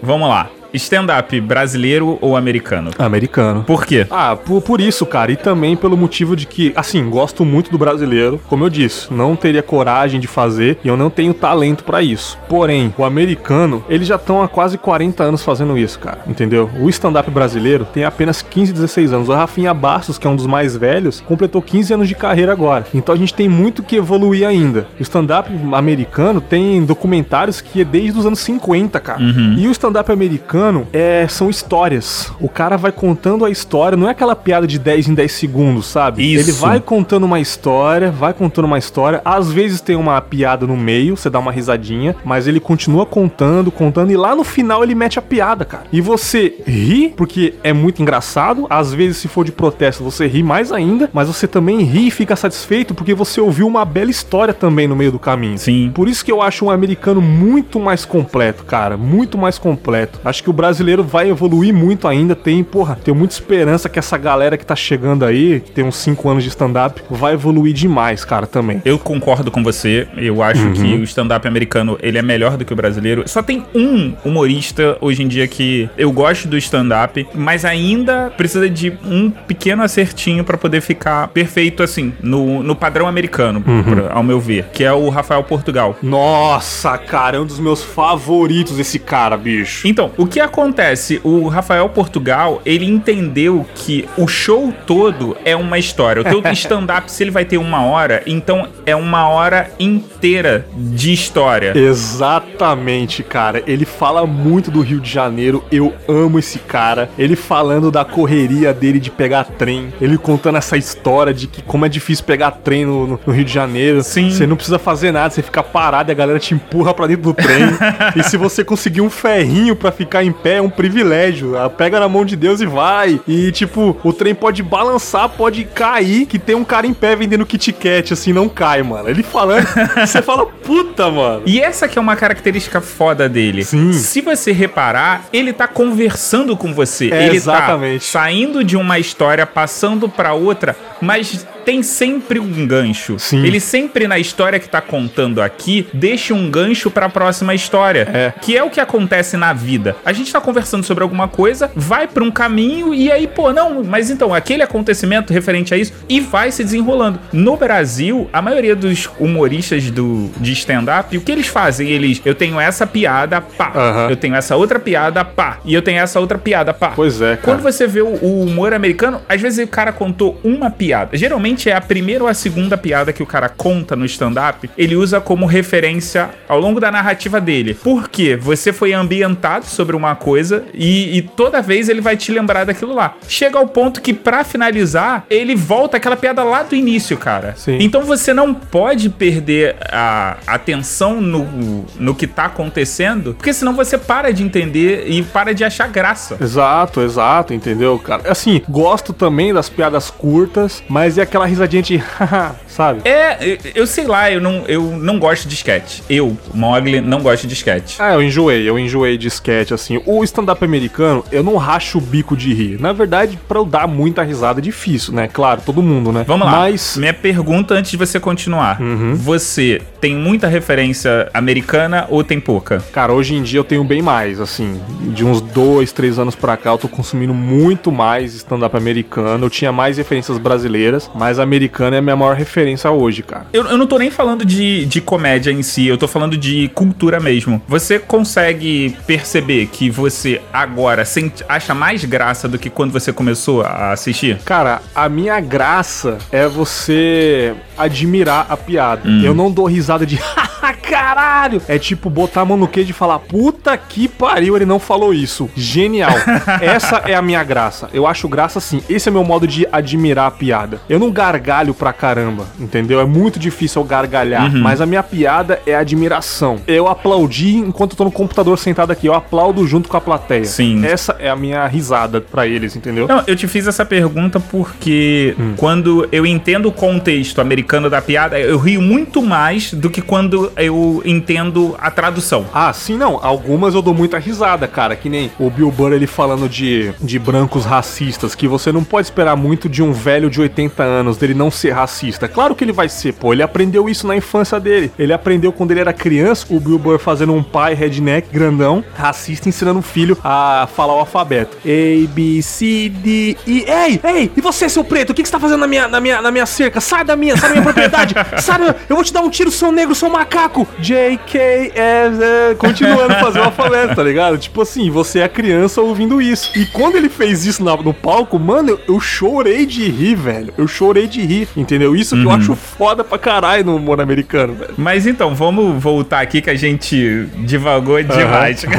Vamos lá. Stand-up brasileiro ou americano? Americano. Por quê? Ah, por, por isso, cara. E também pelo motivo de que, assim, gosto muito do brasileiro. Como eu disse, não teria coragem de fazer e eu não tenho talento para isso. Porém, o americano, eles já estão há quase 40 anos fazendo isso, cara. Entendeu? O stand-up brasileiro tem apenas 15, 16 anos. O Rafinha Bastos, que é um dos mais velhos, completou 15 anos de carreira agora. Então a gente tem muito que evoluir ainda. O stand-up americano tem documentários que é desde os anos 50, cara. Uhum. E o stand-up americano é, são histórias. O cara vai contando a história, não é aquela piada de 10 em 10 segundos, sabe? Isso. Ele vai contando uma história, vai contando uma história. Às vezes tem uma piada no meio, você dá uma risadinha, mas ele continua contando, contando, e lá no final ele mete a piada, cara. E você ri, porque é muito engraçado. Às vezes, se for de protesto, você ri mais ainda, mas você também ri e fica satisfeito porque você ouviu uma bela história também no meio do caminho. Sim. Por isso que eu acho um americano muito mais completo, cara. Muito mais completo. Acho que que o brasileiro vai evoluir muito ainda. Tem, porra, tenho muita esperança que essa galera que tá chegando aí, que tem uns 5 anos de stand-up, vai evoluir demais, cara, também. Eu concordo com você. Eu acho uhum. que o stand-up americano, ele é melhor do que o brasileiro. Só tem um humorista hoje em dia que eu gosto do stand-up, mas ainda precisa de um pequeno acertinho para poder ficar perfeito, assim, no, no padrão americano, uhum. pra, ao meu ver, que é o Rafael Portugal. Nossa, cara, é um dos meus favoritos esse cara, bicho. Então, o que acontece? O Rafael Portugal, ele entendeu que o show todo é uma história. O teu stand-up, se ele vai ter uma hora, então é uma hora inteira de história. Exatamente, cara. Ele fala muito do Rio de Janeiro. Eu amo esse cara. Ele falando da correria dele de pegar trem. Ele contando essa história de que como é difícil pegar trem no, no, no Rio de Janeiro. Sim. Você não precisa fazer nada, você fica parado e a galera te empurra pra dentro do trem. e se você conseguir um ferrinho para ficar em pé, é um privilégio. Ah, pega na mão de Deus e vai. E, tipo, o trem pode balançar, pode cair, que tem um cara em pé vendendo Kit Kat, assim, não cai, mano. Ele falando, você fala, puta, mano. E essa que é uma característica foda dele. Sim. Se você reparar, ele tá conversando com você. É, ele tá exatamente. tá saindo de uma história, passando para outra, mas tem sempre um gancho. Sim. Ele sempre na história que tá contando aqui deixa um gancho para a próxima história, é. que é o que acontece na vida. A gente tá conversando sobre alguma coisa, vai para um caminho e aí, pô, não, mas então aquele acontecimento referente a isso e vai se desenrolando. No Brasil, a maioria dos humoristas do de stand-up, o que eles fazem? Eles, eu tenho essa piada, pá. Uhum. Eu tenho essa outra piada, pá. E eu tenho essa outra piada, pá. Pois é, cara. Quando você vê o, o humor americano, às vezes o cara contou uma piada. Geralmente geralmente é a primeira ou a segunda piada que o cara conta no stand-up, ele usa como referência ao longo da narrativa dele. Porque você foi ambientado sobre uma coisa e, e toda vez ele vai te lembrar daquilo lá. Chega ao ponto que, para finalizar, ele volta aquela piada lá do início, cara. Sim. Então você não pode perder a atenção no, no que tá acontecendo, porque senão você para de entender e para de achar graça. Exato, exato, entendeu, cara? Assim, gosto também das piadas curtas, mas é aquela risadinha de sabe? É, eu sei lá, eu não, eu não gosto de sketch. Eu, Mogli, não gosto de sketch. Ah, eu enjoei, eu enjoei de sketch, assim. O stand-up americano, eu não racho o bico de rir. Na verdade, pra eu dar muita risada é difícil, né? Claro, todo mundo, né? Vamos lá. Mas... Minha pergunta antes de você continuar. Uhum. Você tem muita referência americana ou tem pouca? Cara, hoje em dia eu tenho bem mais, assim. De uns dois, três anos pra cá, eu tô consumindo muito mais stand-up americano. Eu tinha mais referências brasileiras, mas americana é a minha maior referência hoje, cara. Eu, eu não tô nem falando de, de comédia em si, eu tô falando de cultura mesmo. Você consegue perceber que você agora sente, acha mais graça do que quando você começou a assistir? Cara, a minha graça é você admirar a piada. Hum. Eu não dou risada de caralho. É tipo botar a mão no queijo e falar, puta que pariu, ele não falou isso. Genial. Essa é a minha graça. Eu acho graça assim. Esse é meu modo de admirar a piada. Eu não gargalho pra caramba, entendeu? É muito difícil eu gargalhar, uhum. mas a minha piada é admiração. Eu aplaudi enquanto eu tô no computador sentado aqui, eu aplaudo junto com a plateia. Sim. Essa é a minha risada para eles, entendeu? Não, eu te fiz essa pergunta porque hum. quando eu entendo o contexto americano da piada, eu rio muito mais do que quando eu entendo a tradução. Ah, sim, não. Algumas eu dou muita risada, cara. Que nem o Bill Burr ele falando de, de brancos racistas, que você não pode esperar muito de um velho de 80 anos dele não ser racista. Claro que ele vai ser, pô. Ele aprendeu isso na infância dele. Ele aprendeu quando ele era criança, o Bill Burr fazendo um pai redneck grandão, racista, ensinando o filho a falar o alfabeto. A, B, C, D, E. Ei, ei, e você, seu preto? O que, que você tá fazendo na minha, na, minha, na minha cerca? Sai da minha, sai da minha propriedade. Sai, eu vou te dar um tiro, seu negro, seu macaco. J, K, S, é, continuando fazer o alfabeto, tá ligado? Tipo assim, você é criança ouvindo isso. E quando ele fez isso no, no palco, mano, eu, eu, chorei de rir, velho. Eu chorei de rir, entendeu? Isso uhum. que eu uhum. acho foda pra caralho no humor americano, velho. Mas então, vamos voltar aqui que a gente divagou demais. Uhum.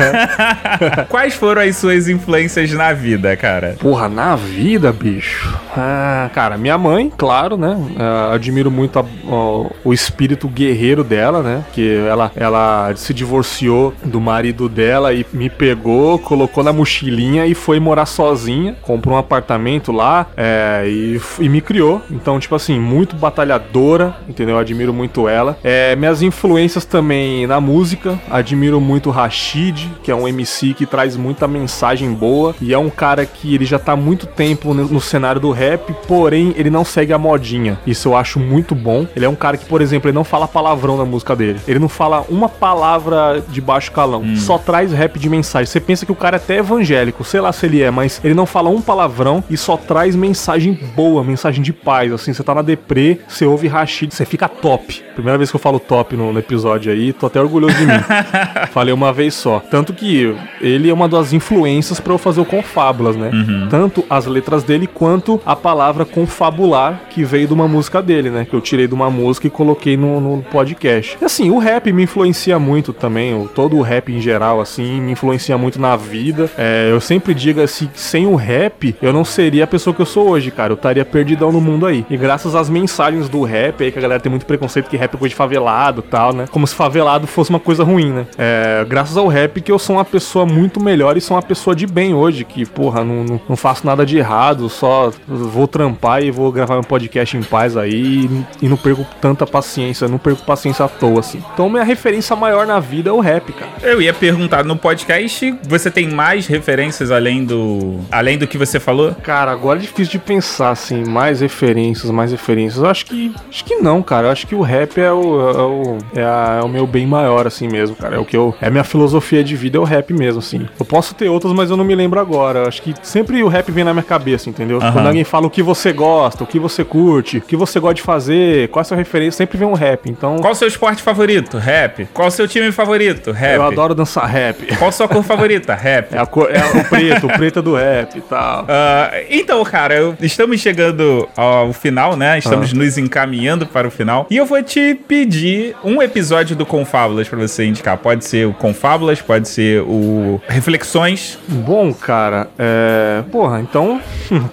Quais foram as suas influências na vida, cara? Porra, na vida, bicho. Ah, cara, minha mãe, claro, né? Uh, admiro muito a, uh, o espírito guerreiro dela, né? né? Que ela, ela se divorciou do marido dela e me pegou, colocou na mochilinha e foi morar sozinha. Comprou um apartamento lá é, e, e me criou. Então, tipo assim, muito batalhadora, entendeu? Eu admiro muito ela. É, minhas influências também na música, admiro muito Rashid, que é um MC que traz muita mensagem boa e é um cara que ele já tá há muito tempo no, no cenário do rap, porém ele não segue a modinha. Isso eu acho muito bom. Ele é um cara que, por exemplo, ele não fala palavrão na música dele. Ele não fala uma palavra de baixo calão. Hum. Só traz rap de mensagem. Você pensa que o cara é até evangélico, sei lá se ele é, mas ele não fala um palavrão e só traz mensagem boa, mensagem de paz. Assim, você tá na deprê, você ouve Rashid, você fica top. Primeira vez que eu falo top no, no episódio aí, tô até orgulhoso de mim. Falei uma vez só. Tanto que ele é uma das influências para eu fazer o Confábulas, né? Uhum. Tanto as letras dele quanto a palavra confabular que veio de uma música dele, né? Que eu tirei de uma música e coloquei no, no podcast. E assim, o rap me influencia muito também, o, todo o rap em geral, assim, me influencia muito na vida. É, eu sempre digo assim, sem o rap, eu não seria a pessoa que eu sou hoje, cara. Eu estaria perdidão no mundo aí. E graças às mensagens do rap aí, que a galera tem muito preconceito que rap é coisa de favelado tal, né? Como se favelado fosse uma coisa ruim, né? É, graças ao rap que eu sou uma pessoa muito melhor e sou uma pessoa de bem hoje, que, porra, não, não, não faço nada de errado, só vou trampar e vou gravar um podcast em paz aí e, e não perco tanta paciência, não perco paciência à toa, assim. Então minha referência maior na vida é o rap, cara. Eu ia perguntar, no podcast você tem mais referências além do além do que você falou? Cara, agora é difícil de pensar, assim, mais referências, mais referências. Eu acho que acho que não, cara. Eu acho que o rap é o, é o, é, a, é o meu bem maior, assim mesmo, cara. É o que eu. É a minha filosofia de vida, é o rap mesmo, assim. Eu posso ter outras, mas eu não me lembro agora. Eu acho que sempre o rap vem na minha cabeça, entendeu? Uhum. Quando alguém fala o que você gosta, o que você curte, o que você gosta de fazer, qual é a sua referência, sempre vem um rap. Então. Qual o seu esporte favorito? Rap. Qual o seu time favorito? Rap. Eu adoro dançar rap. Qual a sua cor favorita? Rap. É, a cor, é o preto, o preto do rap e tal. Uh, então, cara, eu, estamos chegando ao final, né? Estamos ah. nos encaminhando para o final. E eu vou te pedir um episódio do Confábulas para você indicar. Pode ser o Confábulas, pode ser o Reflexões. Bom, cara, é. Porra, então,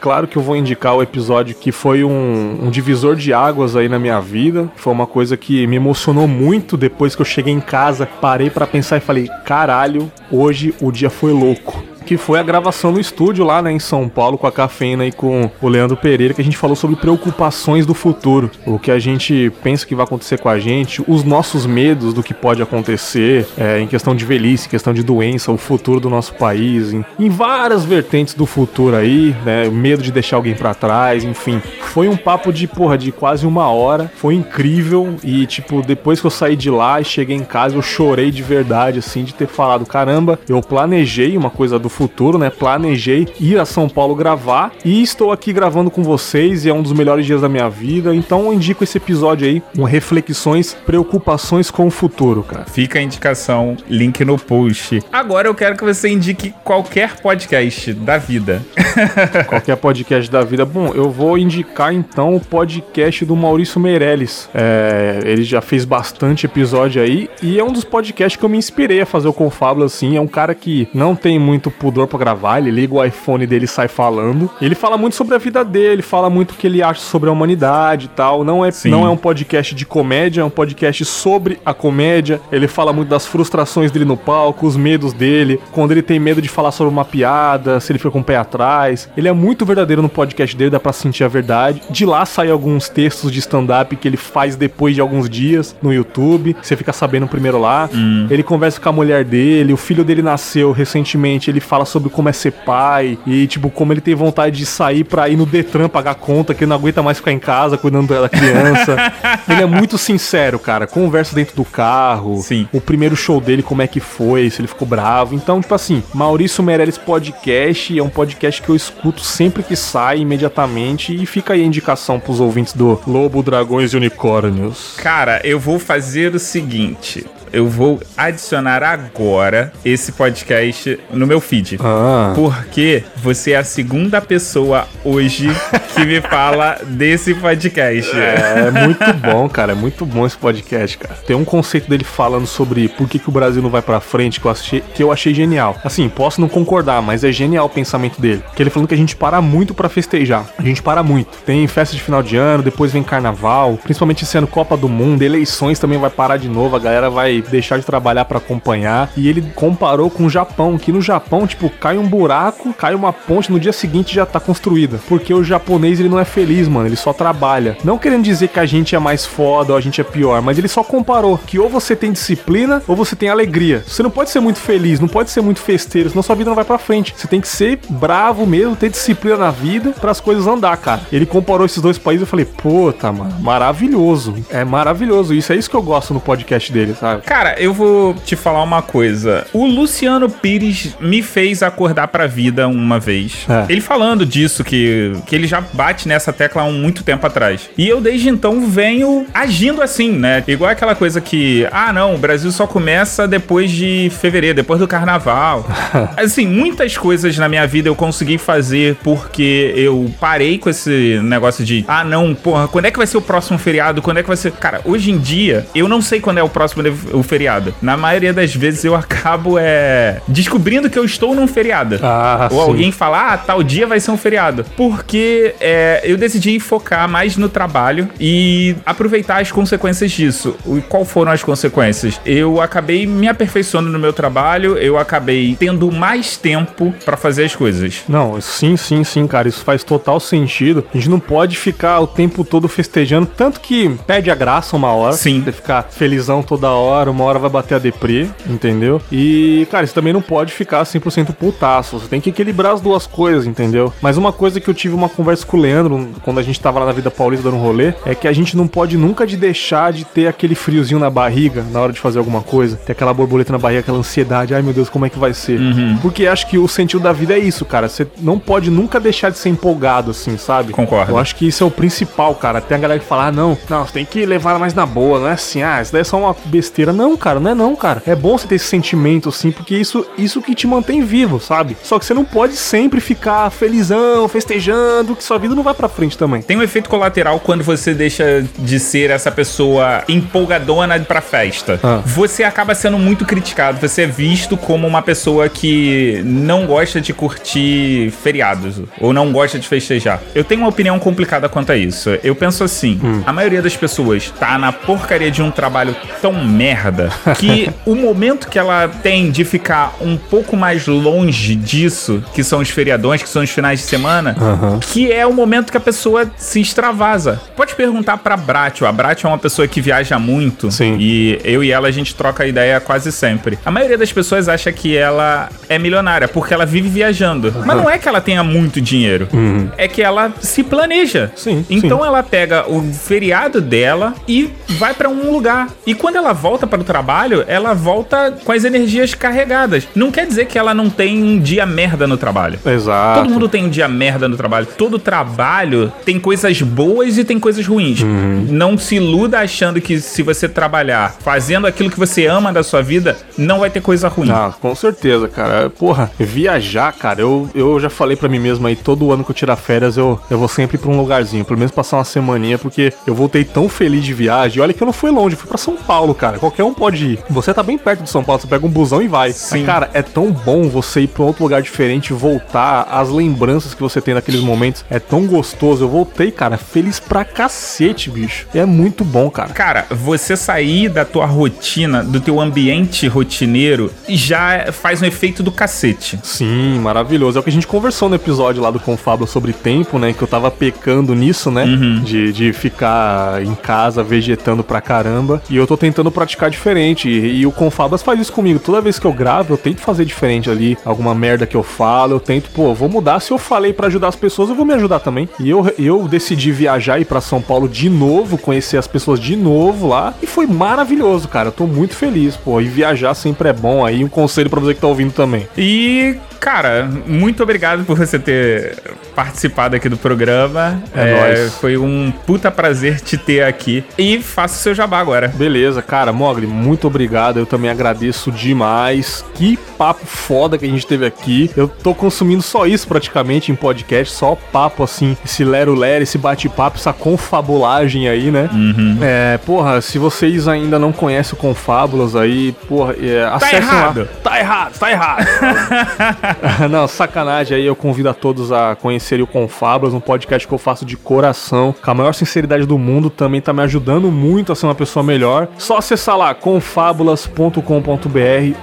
claro que eu vou indicar o episódio que foi um, um divisor de águas aí na minha vida. Foi uma coisa que me emocionou muito depois que eu cheguei em casa, parei para pensar e falei: caralho, hoje o dia foi louco que foi a gravação no estúdio lá, né, em São Paulo, com a Cafeína e com o Leandro Pereira, que a gente falou sobre preocupações do futuro, o que a gente pensa que vai acontecer com a gente, os nossos medos do que pode acontecer é, em questão de velhice, questão de doença, o futuro do nosso país, em, em várias vertentes do futuro aí, né, medo de deixar alguém para trás, enfim. Foi um papo de, porra, de quase uma hora, foi incrível e, tipo, depois que eu saí de lá e cheguei em casa, eu chorei de verdade, assim, de ter falado, caramba, eu planejei uma coisa do futuro, né? Planejei ir a São Paulo gravar e estou aqui gravando com vocês e é um dos melhores dias da minha vida. Então eu indico esse episódio aí, com reflexões, preocupações com o futuro, cara. Fica a indicação, link no post. Agora eu quero que você indique qualquer podcast da vida. qualquer podcast da vida. Bom, eu vou indicar então o podcast do Maurício Meirelles. É, ele já fez bastante episódio aí e é um dos podcasts que eu me inspirei a fazer o Confábulo assim. É um cara que não tem muito pudor para gravar, ele liga o iPhone dele e sai falando. Ele fala muito sobre a vida dele, fala muito o que ele acha sobre a humanidade e tal. Não é, não é um podcast de comédia, é um podcast sobre a comédia. Ele fala muito das frustrações dele no palco, os medos dele, quando ele tem medo de falar sobre uma piada, se ele fica com o pé atrás. Ele é muito verdadeiro no podcast dele, dá pra sentir a verdade. De lá saem alguns textos de stand-up que ele faz depois de alguns dias no YouTube. Você fica sabendo primeiro lá. Hum. Ele conversa com a mulher dele, o filho dele nasceu recentemente, ele fala fala sobre como é ser pai e, tipo, como ele tem vontade de sair pra ir no Detran pagar conta, que ele não aguenta mais ficar em casa cuidando da criança. ele é muito sincero, cara. Conversa dentro do carro. Sim. O primeiro show dele, como é que foi, se ele ficou bravo. Então, tipo assim, Maurício Meirelles Podcast é um podcast que eu escuto sempre que sai, imediatamente. E fica aí a indicação pros ouvintes do Lobo, Dragões e Unicórnios. Cara, eu vou fazer o seguinte eu vou adicionar agora esse podcast no meu feed. Ah. Porque você é a segunda pessoa hoje que me fala desse podcast. É, é muito bom, cara. É muito bom esse podcast, cara. Tem um conceito dele falando sobre por que, que o Brasil não vai pra frente que eu, achei, que eu achei genial. Assim, posso não concordar, mas é genial o pensamento dele. Que ele falando que a gente para muito para festejar. A gente para muito. Tem festa de final de ano, depois vem carnaval, principalmente esse ano Copa do Mundo, eleições também vai parar de novo, a galera vai deixar de trabalhar para acompanhar. E ele comparou com o Japão, que no Japão, tipo, cai um buraco, cai uma ponte, no dia seguinte já tá construída. Porque o japonês ele não é feliz, mano, ele só trabalha. Não querendo dizer que a gente é mais foda ou a gente é pior, mas ele só comparou que ou você tem disciplina ou você tem alegria. Você não pode ser muito feliz, não pode ser muito festeiro, senão sua vida não vai para frente. Você tem que ser bravo mesmo, ter disciplina na vida para as coisas andar, cara. Ele comparou esses dois países eu falei, puta, mano, maravilhoso. É maravilhoso. Isso é isso que eu gosto no podcast dele, sabe? Cara, eu vou te falar uma coisa. O Luciano Pires me fez acordar pra vida uma vez. É. Ele falando disso, que, que ele já bate nessa tecla há muito tempo atrás. E eu desde então venho agindo assim, né? Igual aquela coisa que, ah, não, o Brasil só começa depois de fevereiro, depois do carnaval. assim, muitas coisas na minha vida eu consegui fazer porque eu parei com esse negócio de, ah, não, porra, quando é que vai ser o próximo feriado? Quando é que vai ser. Cara, hoje em dia, eu não sei quando é o próximo o feriado. Na maioria das vezes eu acabo é, descobrindo que eu estou num feriado. Ah, Ou sim. alguém fala, ah, tal dia vai ser um feriado. Porque é, eu decidi focar mais no trabalho e aproveitar as consequências disso. E qual foram as consequências? Eu acabei me aperfeiçoando no meu trabalho, eu acabei tendo mais tempo para fazer as coisas. Não, sim, sim, sim, cara. Isso faz total sentido. A gente não pode ficar o tempo todo festejando, tanto que perde a graça uma hora. Sim. Você ficar felizão toda hora, uma hora vai bater a deprê, entendeu? E, cara, você também não pode ficar 100% putaço. Você tem que equilibrar as duas coisas, entendeu? Mas uma coisa que eu tive uma conversa com o Leandro quando a gente tava lá na Vida Paulista dando um rolê é que a gente não pode nunca de deixar de ter aquele friozinho na barriga na hora de fazer alguma coisa. Ter aquela borboleta na barriga, aquela ansiedade. Ai meu Deus, como é que vai ser? Uhum. Porque acho que o sentido da vida é isso, cara. Você não pode nunca deixar de ser empolgado, assim, sabe? Concordo. Eu acho que isso é o principal, cara. Tem a galera que fala, ah, não, não, você tem que levar mais na boa, não é assim, ah, isso daí é só uma besteira. Não, cara, não é não, cara. É bom você ter esse sentimento, assim, porque isso, isso que te mantém vivo, sabe? Só que você não pode sempre ficar felizão, festejando, que sua vida não vai pra frente também. Tem um efeito colateral quando você deixa de ser essa pessoa empolgadona pra festa. Ah. Você acaba sendo muito criticado, você é visto como uma pessoa que não gosta de curtir feriados ou não gosta de festejar. Eu tenho uma opinião complicada quanto a isso. Eu penso assim, hum. a maioria das pessoas tá na porcaria de um trabalho tão merda que o momento que ela tem de ficar um pouco mais longe disso, que são os feriadões, que são os finais de semana, uhum. que é o momento que a pessoa se extravasa. Pode perguntar pra Bratio. A Bratio é uma pessoa que viaja muito. Sim. E eu e ela a gente troca ideia quase sempre. A maioria das pessoas acha que ela é milionária porque ela vive viajando. Uhum. Mas não é que ela tenha muito dinheiro. Uhum. É que ela se planeja. Sim. Então sim. ela pega o feriado dela e vai para um lugar. E quando ela volta para o trabalho, ela volta com as energias carregadas. Não quer dizer que ela não tem um dia merda no trabalho. Exato. Todo mundo tem um dia merda no trabalho. Todo trabalho tem coisas boas e tem coisas ruins. Uhum. Não se iluda achando que se você trabalhar fazendo aquilo que você ama da sua vida, não vai ter coisa ruim. Ah, com certeza, cara. Porra, viajar, cara, eu, eu já falei para mim mesmo aí, todo ano que eu tirar férias, eu, eu vou sempre pra um lugarzinho, pelo menos passar uma semaninha, porque eu voltei tão feliz de viagem. Olha que eu não fui longe, fui para São Paulo, cara. Qualquer um pode ir. Você tá bem perto de São Paulo, você pega um busão e vai. Sim. Mas, cara, é tão bom você ir pra um outro lugar diferente, voltar, as lembranças que você tem naqueles momentos, é tão gostoso. Eu voltei, cara, feliz pra cacete, bicho. É muito bom, cara. Cara, você sair da tua rotina, do teu ambiente rotineiro, já faz um efeito do cacete. Sim, maravilhoso. É o que a gente conversou no episódio lá do Confabla sobre tempo, né? Que eu tava pecando nisso, né? Uhum. De, de ficar em casa vegetando pra caramba. E eu tô tentando praticar diferente. E, e o Confablas faz isso comigo. Toda vez que eu gravo, eu tento fazer diferente ali. Alguma merda que eu falo, eu tento, pô, vou mudar. Se eu falei para ajudar as pessoas, eu vou me ajudar também. E eu, eu decidi viajar e ir pra São Paulo de novo, conhecer as pessoas de novo lá. E foi maravilhoso, cara. Eu tô muito feliz, pô. E viajar sempre é bom aí. Um conselho para você que tá ouvindo também. E, cara, muito obrigado por você ter participado aqui do programa. É, é Foi um puta prazer te ter aqui. E faça o seu jabá agora. Beleza, cara. Mog, Mogli, muito obrigado. Eu também agradeço demais. Que papo foda que a gente teve aqui. Eu tô consumindo só isso praticamente em podcast, só papo assim, esse lero-lero, esse bate-papo, essa confabulagem aí, né? Uhum. É, porra, se vocês ainda não conhecem o Confábulas aí, porra, é, acessem tá errado. lá. Tá errado, tá errado. não, sacanagem aí, eu convido a todos a conhecerem o Confábulas, um podcast que eu faço de coração, com a maior sinceridade do mundo, também tá me ajudando muito a ser uma pessoa melhor. Só acessar lá confabulas.com.br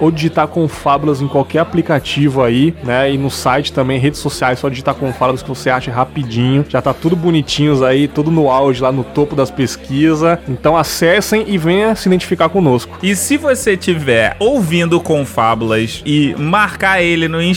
ou digitar Confábulas em qualquer aplicativo aí, né? E no site também, redes sociais, só digitar Confábulas que você acha rapidinho. Já tá tudo bonitinhos aí, tudo no auge lá no topo das pesquisas. Então acessem e venha se identificar conosco. E se você tiver ouvindo Confábulas e marcar ele no Instagram,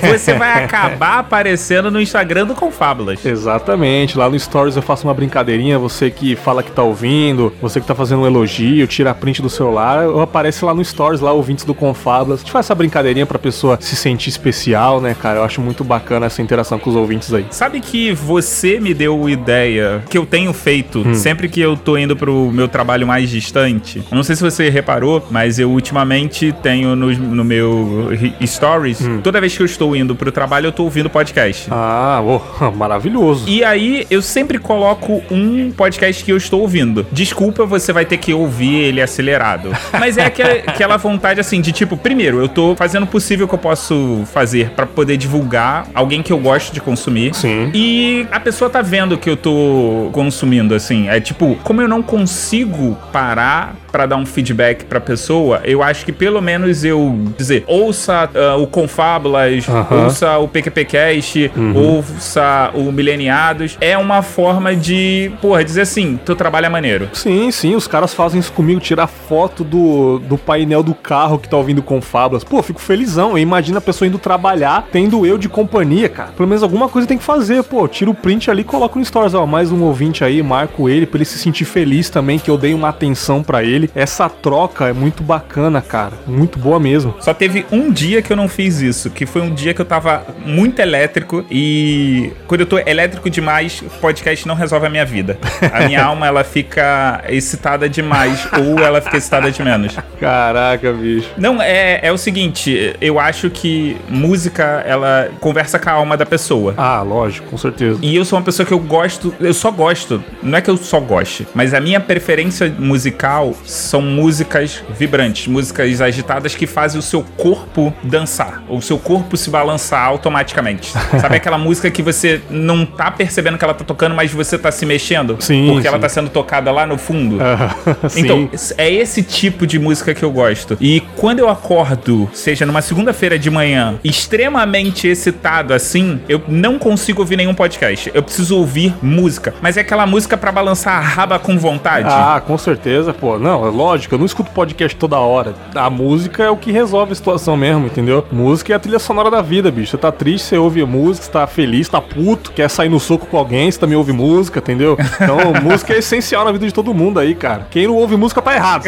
você vai acabar aparecendo no Instagram do Confábulas. Exatamente. Lá no Stories eu faço uma brincadeirinha. Você que fala que tá ouvindo, você que tá fazendo um elogio, tira print do celular, eu apareço lá no Stories, lá ouvintes do Confábulas. A gente faz essa brincadeirinha pra pessoa se sentir especial, né, cara? Eu acho muito bacana essa interação com os ouvintes aí. Sabe que você me deu ideia que eu tenho feito Hum. sempre que eu tô indo pro meu trabalho mais distante? Eu não sei se você reparou, mas eu ultimamente tenho no, no meu ri- stories, Hum. Toda vez que eu estou indo pro trabalho, eu tô ouvindo podcast. Ah, oh, maravilhoso. E aí, eu sempre coloco um podcast que eu estou ouvindo. Desculpa, você vai ter que ouvir ele acelerado. Mas é aquela, aquela vontade, assim, de tipo, primeiro, eu tô fazendo o possível que eu posso fazer pra poder divulgar alguém que eu gosto de consumir. Sim. E a pessoa tá vendo que eu tô consumindo, assim. É tipo, como eu não consigo parar pra dar um feedback pra pessoa, eu acho que pelo menos eu dizer, ouça ah, o Confábulas, Aham. ouça o PQPcast, ouça o Mileniados. É uma forma de, porra, dizer assim, teu trabalho é maneiro. Sim, sim, os caras fazem isso comigo, tirar foto do, do painel do carro que tá ouvindo com fábulas. Pô, fico felizão. Imagina a pessoa indo trabalhar, tendo eu de companhia, cara. Pelo menos alguma coisa tem que fazer, pô. Tira o print ali e coloca no stories, ó. Mais um ouvinte aí, marco ele pra ele se sentir feliz também, que eu dei uma atenção pra ele. Essa troca é muito bacana, cara. Muito boa mesmo. Só teve um dia que eu não fiz isso, que foi um dia que eu tava muito elétrico e quando eu tô elétrico demais, podcast não resolve a minha vida. A minha alma ela fica excitada demais ou ela fica excitada de menos. Caraca, bicho. Não, é, é o seguinte, eu acho que música ela conversa com a alma da pessoa. Ah, lógico, com certeza. E eu sou uma pessoa que eu gosto, eu só gosto, não é que eu só goste, mas a minha preferência musical são músicas vibrantes, músicas agitadas que fazem o seu corpo dançar, o seu corpo se balançar automaticamente. Sabe aquela música que você não tá percebendo que ela tá tocando, mas você tá se mexendo? Sim, Porque ela sim. tá sendo tocada lá no fundo? Sim. Então, é esse tipo de música que eu gosto. E quando eu acordo, seja numa segunda-feira de manhã, extremamente excitado assim, eu não consigo ouvir nenhum podcast. Eu preciso ouvir música. Mas é aquela música pra balançar a raba com vontade. Ah, com certeza, pô. Não, é lógico, eu não escuto podcast toda hora. A música é o que resolve a situação mesmo, entendeu? Música é a trilha sonora da vida, bicho. Você tá triste, você ouve música, você tá feliz, tá puto, quer sair no soco com alguém, você também ouve música, entendeu? Então, música é essencial na vida de todo mundo aí, cara. Quem não ouve música tá errado.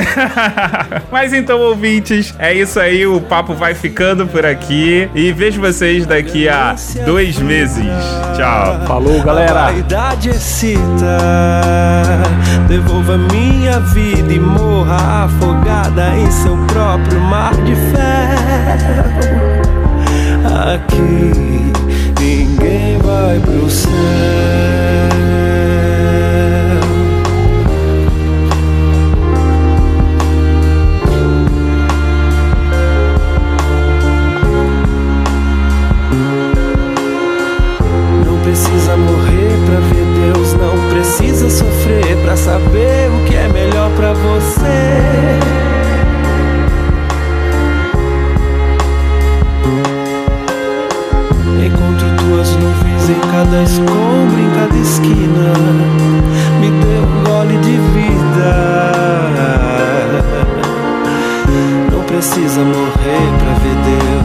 Mas então, ouvintes, é isso aí. O papo vai ficando por aqui. E vejo vocês daqui a dois meses. Tchau. Falou, galera. A idade excita. Devolva minha vida e morra afogada em seu próprio mar de ferro. Aqui ninguém vai pro céu. Não precisa morrer pra ver Deus, não precisa sofrer pra saber o que é melhor pra você. Em cada escombro, em cada esquina. Me dê um gole de vida. Não precisa morrer pra ver Deus.